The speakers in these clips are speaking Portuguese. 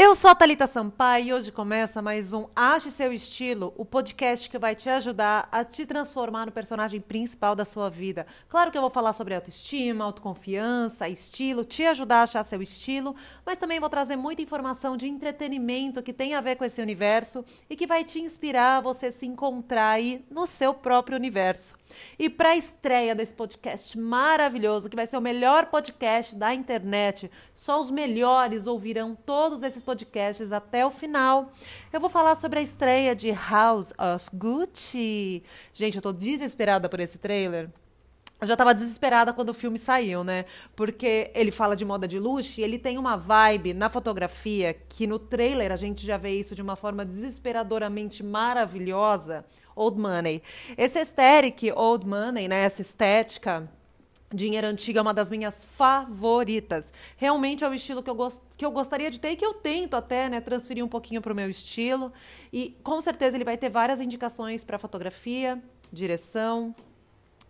Eu sou a Thalita Sampaio e hoje começa mais um Ache Seu Estilo, o podcast que vai te ajudar a te transformar no personagem principal da sua vida. Claro que eu vou falar sobre autoestima, autoconfiança, estilo, te ajudar a achar seu estilo, mas também vou trazer muita informação de entretenimento que tem a ver com esse universo e que vai te inspirar a você se encontrar aí no seu próprio universo. E para a estreia desse podcast maravilhoso, que vai ser o melhor podcast da internet, só os melhores ouvirão todos esses podcasts até o final. Eu vou falar sobre a estreia de House of Gucci. Gente, eu tô desesperada por esse trailer. Eu já estava desesperada quando o filme saiu, né? Porque ele fala de moda de luxo e ele tem uma vibe na fotografia que no trailer a gente já vê isso de uma forma desesperadoramente maravilhosa. Old Money. Esse aesthetic Old Money, né? Essa estética Dinheiro antigo é uma das minhas favoritas. Realmente é o estilo que eu, gost... que eu gostaria de ter e que eu tento até né, transferir um pouquinho para o meu estilo. E com certeza ele vai ter várias indicações para fotografia, direção,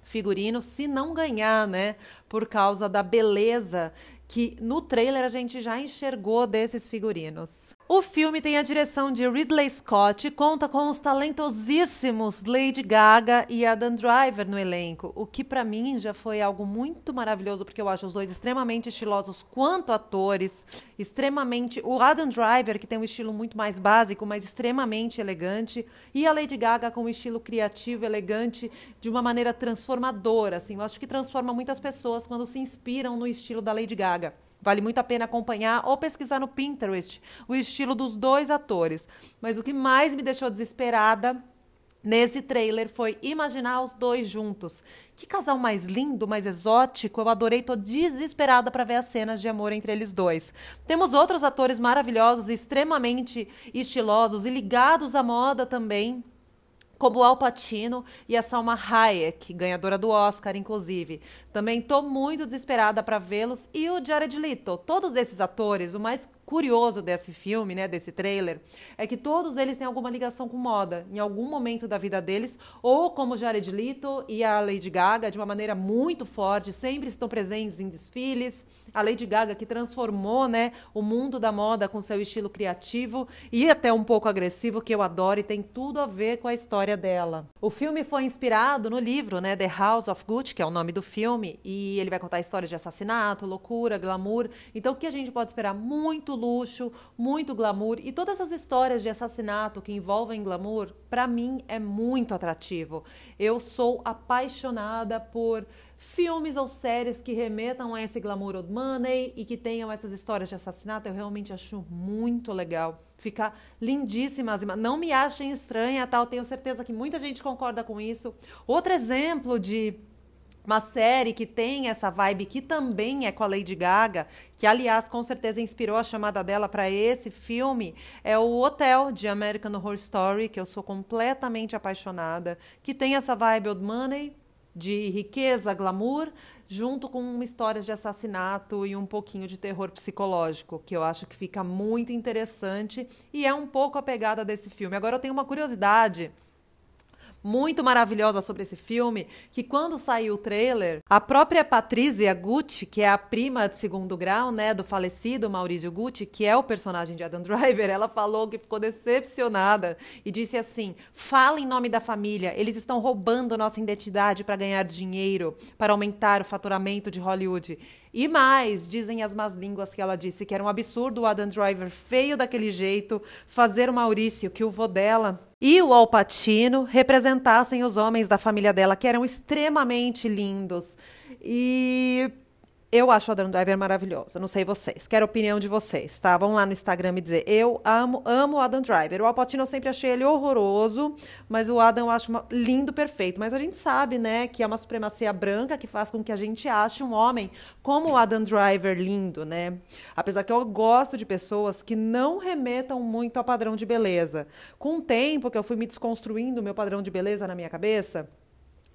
figurino, se não ganhar, né? Por causa da beleza que no trailer a gente já enxergou desses figurinos. O filme tem a direção de Ridley Scott e conta com os talentosíssimos Lady Gaga e Adam Driver no elenco, o que para mim já foi algo muito maravilhoso, porque eu acho os dois extremamente estilosos quanto atores, extremamente o Adam Driver que tem um estilo muito mais básico, mas extremamente elegante, e a Lady Gaga com um estilo criativo, elegante, de uma maneira transformadora, assim, eu acho que transforma muitas pessoas quando se inspiram no estilo da Lady Gaga. Vale muito a pena acompanhar ou pesquisar no Pinterest o estilo dos dois atores. Mas o que mais me deixou desesperada nesse trailer foi imaginar os dois juntos. Que casal mais lindo, mais exótico. Eu adorei, tô desesperada para ver as cenas de amor entre eles dois. Temos outros atores maravilhosos, extremamente estilosos e ligados à moda também como Al Pacino e a Salma Hayek, ganhadora do Oscar, inclusive. Também estou muito desesperada para vê-los e o Jared Leto. Todos esses atores, o mais curioso desse filme, né, desse trailer, é que todos eles têm alguma ligação com moda, em algum momento da vida deles, ou como Jared Leto e a Lady Gaga, de uma maneira muito forte, sempre estão presentes em desfiles. A Lady Gaga que transformou, né, o mundo da moda com seu estilo criativo e até um pouco agressivo, que eu adoro e tem tudo a ver com a história dela. O filme foi inspirado no livro, né, The House of Gucci, que é o nome do filme, e ele vai contar histórias de assassinato, loucura, glamour. Então o que a gente pode esperar muito luxo, muito glamour e todas essas histórias de assassinato que envolvem glamour, para mim é muito atrativo. Eu sou apaixonada por filmes ou séries que remetam a esse glamour old money e que tenham essas histórias de assassinato. Eu realmente acho muito legal. Fica lindíssimas. Não me achem estranha, tal. Tenho certeza que muita gente concorda com isso. Outro exemplo de uma série que tem essa vibe que também é com a Lady Gaga, que aliás com certeza inspirou a chamada dela para esse filme, é o Hotel de American Horror Story, que eu sou completamente apaixonada, que tem essa vibe old money, de riqueza, glamour, junto com histórias de assassinato e um pouquinho de terror psicológico, que eu acho que fica muito interessante e é um pouco a pegada desse filme. Agora eu tenho uma curiosidade muito maravilhosa sobre esse filme, que quando saiu o trailer, a própria Patrícia Gucci, que é a prima de segundo grau, né, do falecido Maurício Gucci, que é o personagem de Adam Driver, ela falou que ficou decepcionada e disse assim: "Fala em nome da família, eles estão roubando nossa identidade para ganhar dinheiro, para aumentar o faturamento de Hollywood". E mais, dizem as más línguas que ela disse que era um absurdo o Adam Driver feio daquele jeito fazer o Maurício, que o vô dela e o Alpatino representassem os homens da família dela, que eram extremamente lindos. E eu acho o Adam Driver maravilhoso. Não sei vocês. Quero a opinião de vocês, tá? Vão lá no Instagram me dizer. Eu amo, amo o Adam Driver. O Alpatino eu sempre achei ele horroroso, mas o Adam eu acho lindo, perfeito. Mas a gente sabe, né, que é uma supremacia branca que faz com que a gente ache um homem como o Adam Driver lindo, né? Apesar que eu gosto de pessoas que não remetam muito ao padrão de beleza. Com o tempo que eu fui me desconstruindo o meu padrão de beleza na minha cabeça,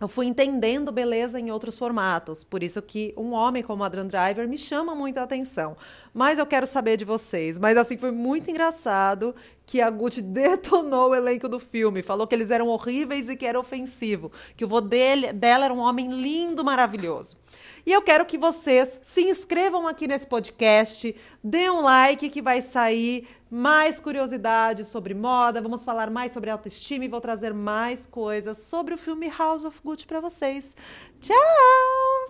eu fui entendendo beleza em outros formatos. Por isso que um homem como Adrian Driver me chama muita atenção. Mas eu quero saber de vocês. Mas assim, foi muito engraçado que a Gucci detonou o elenco do filme, falou que eles eram horríveis e que era ofensivo, que o vô dele, dela era um homem lindo, maravilhoso. E eu quero que vocês se inscrevam aqui nesse podcast, dê um like que vai sair mais curiosidades sobre moda, vamos falar mais sobre autoestima e vou trazer mais coisas sobre o filme House of Gucci para vocês. Tchau!